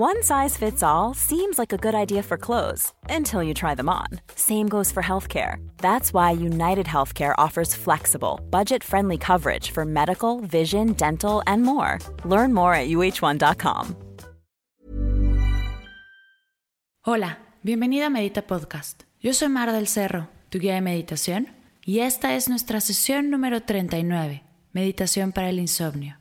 One size fits all seems like a good idea for clothes until you try them on. Same goes for healthcare. That's why United Healthcare offers flexible, budget friendly coverage for medical, vision, dental, and more. Learn more at uh1.com. Hola, bienvenida a Medita Podcast. Yo soy Mar del Cerro, tu guía de meditación, y esta es nuestra sesión número 39, Meditación para el Insomnio.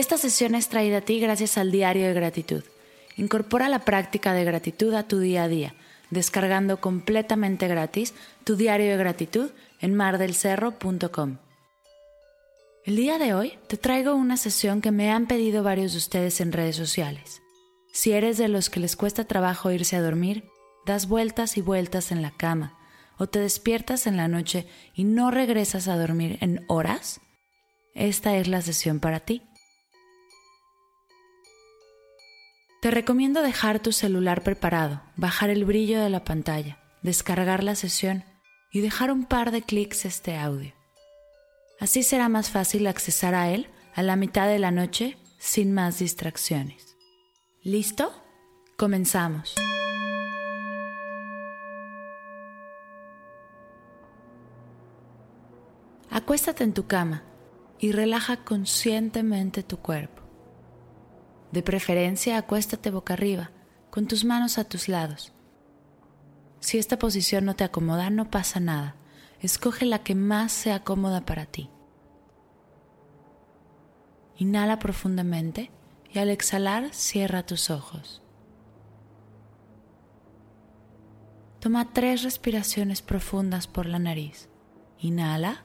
Esta sesión es traída a ti gracias al diario de gratitud. Incorpora la práctica de gratitud a tu día a día, descargando completamente gratis tu diario de gratitud en mardelcerro.com. El día de hoy te traigo una sesión que me han pedido varios de ustedes en redes sociales. Si eres de los que les cuesta trabajo irse a dormir, das vueltas y vueltas en la cama, o te despiertas en la noche y no regresas a dormir en horas, esta es la sesión para ti. Te recomiendo dejar tu celular preparado, bajar el brillo de la pantalla, descargar la sesión y dejar un par de clics este audio. Así será más fácil accesar a él a la mitad de la noche sin más distracciones. ¿Listo? Comenzamos. Acuéstate en tu cama y relaja conscientemente tu cuerpo. De preferencia, acuéstate boca arriba, con tus manos a tus lados. Si esta posición no te acomoda, no pasa nada. Escoge la que más sea cómoda para ti. Inhala profundamente y al exhalar cierra tus ojos. Toma tres respiraciones profundas por la nariz. Inhala.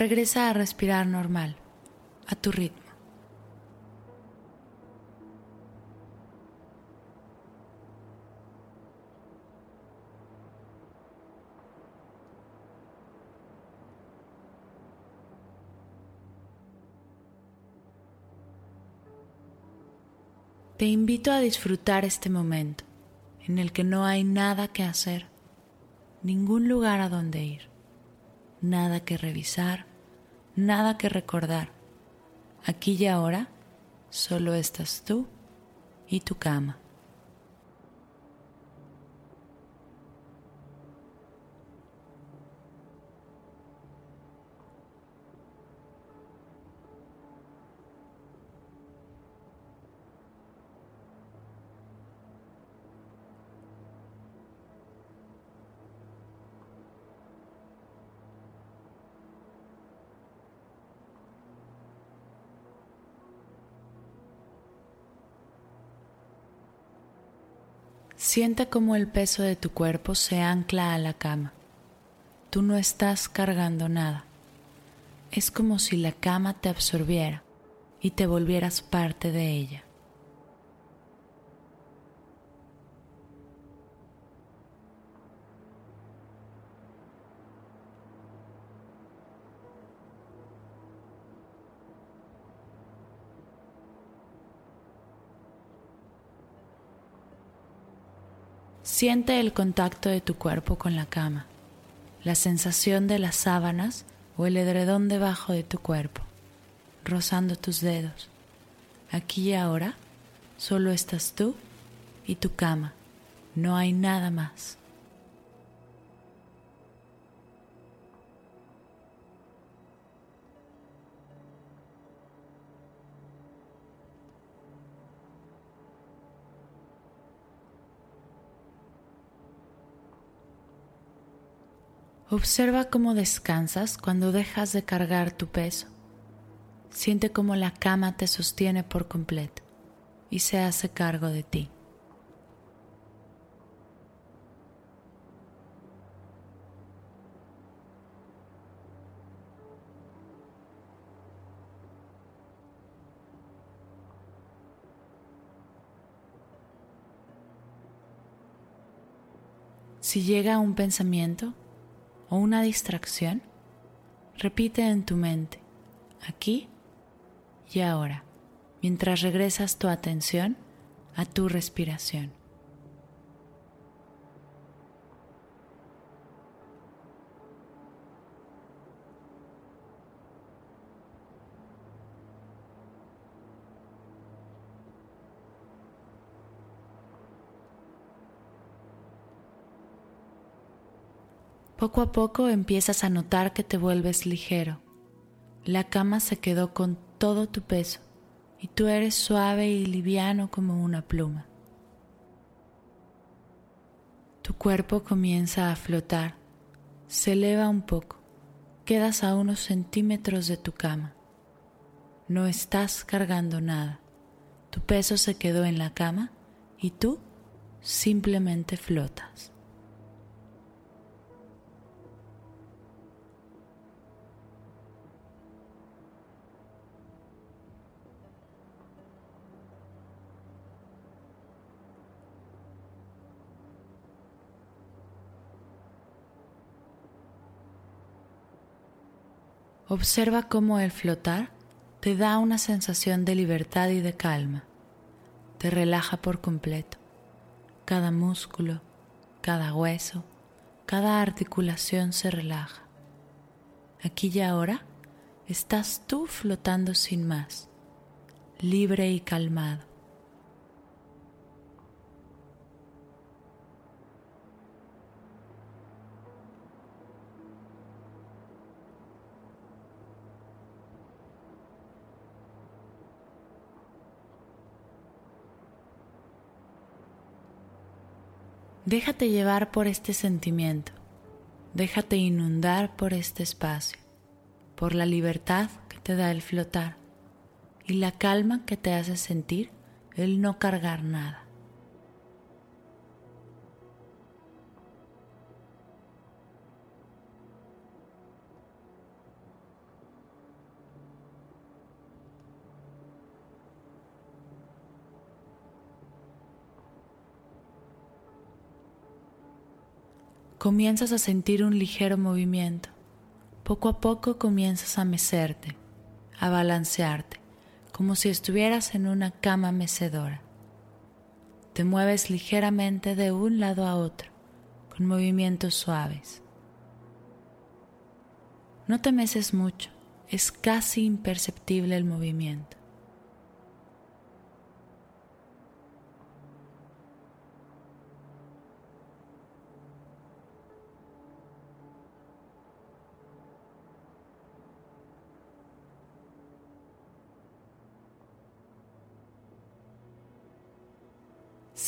Regresa a respirar normal, a tu ritmo. Te invito a disfrutar este momento en el que no hay nada que hacer, ningún lugar a donde ir nada que revisar, nada que recordar. Aquí y ahora solo estás tú y tu cama. Siente como el peso de tu cuerpo se ancla a la cama. Tú no estás cargando nada. Es como si la cama te absorbiera y te volvieras parte de ella. Siente el contacto de tu cuerpo con la cama, la sensación de las sábanas o el edredón debajo de tu cuerpo, rozando tus dedos. Aquí y ahora solo estás tú y tu cama, no hay nada más. Observa cómo descansas cuando dejas de cargar tu peso. Siente cómo la cama te sostiene por completo y se hace cargo de ti. Si llega un pensamiento, o una distracción, repite en tu mente, aquí y ahora, mientras regresas tu atención a tu respiración. Poco a poco empiezas a notar que te vuelves ligero. La cama se quedó con todo tu peso y tú eres suave y liviano como una pluma. Tu cuerpo comienza a flotar, se eleva un poco, quedas a unos centímetros de tu cama. No estás cargando nada, tu peso se quedó en la cama y tú simplemente flotas. Observa cómo el flotar te da una sensación de libertad y de calma. Te relaja por completo. Cada músculo, cada hueso, cada articulación se relaja. Aquí y ahora estás tú flotando sin más, libre y calmado. Déjate llevar por este sentimiento, déjate inundar por este espacio, por la libertad que te da el flotar y la calma que te hace sentir el no cargar nada. Comienzas a sentir un ligero movimiento. Poco a poco comienzas a mecerte, a balancearte, como si estuvieras en una cama mecedora. Te mueves ligeramente de un lado a otro, con movimientos suaves. No te meces mucho, es casi imperceptible el movimiento.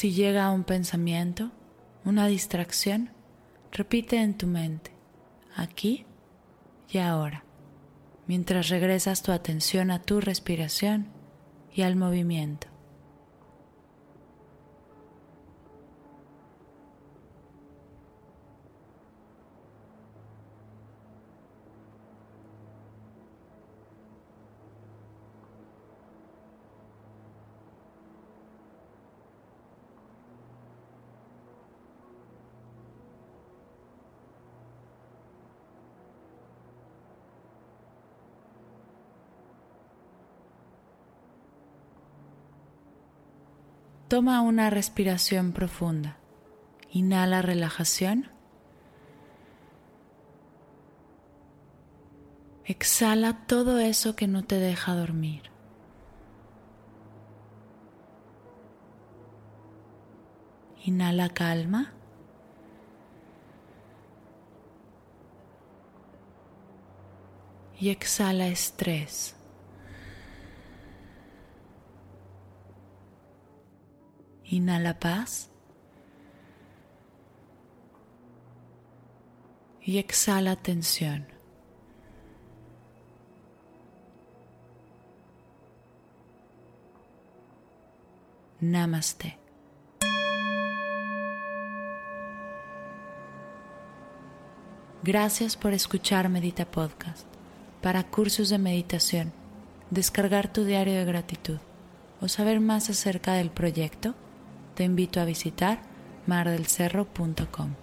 Si llega un pensamiento, una distracción, repite en tu mente, aquí y ahora, mientras regresas tu atención a tu respiración y al movimiento. Toma una respiración profunda. Inhala relajación. Exhala todo eso que no te deja dormir. Inhala calma. Y exhala estrés. Inhala paz. Y exhala tensión. Namaste. Gracias por escuchar Medita Podcast. Para cursos de meditación, descargar tu diario de gratitud o saber más acerca del proyecto, te invito a visitar mardelcerro.com.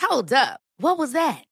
Hold up. What was that?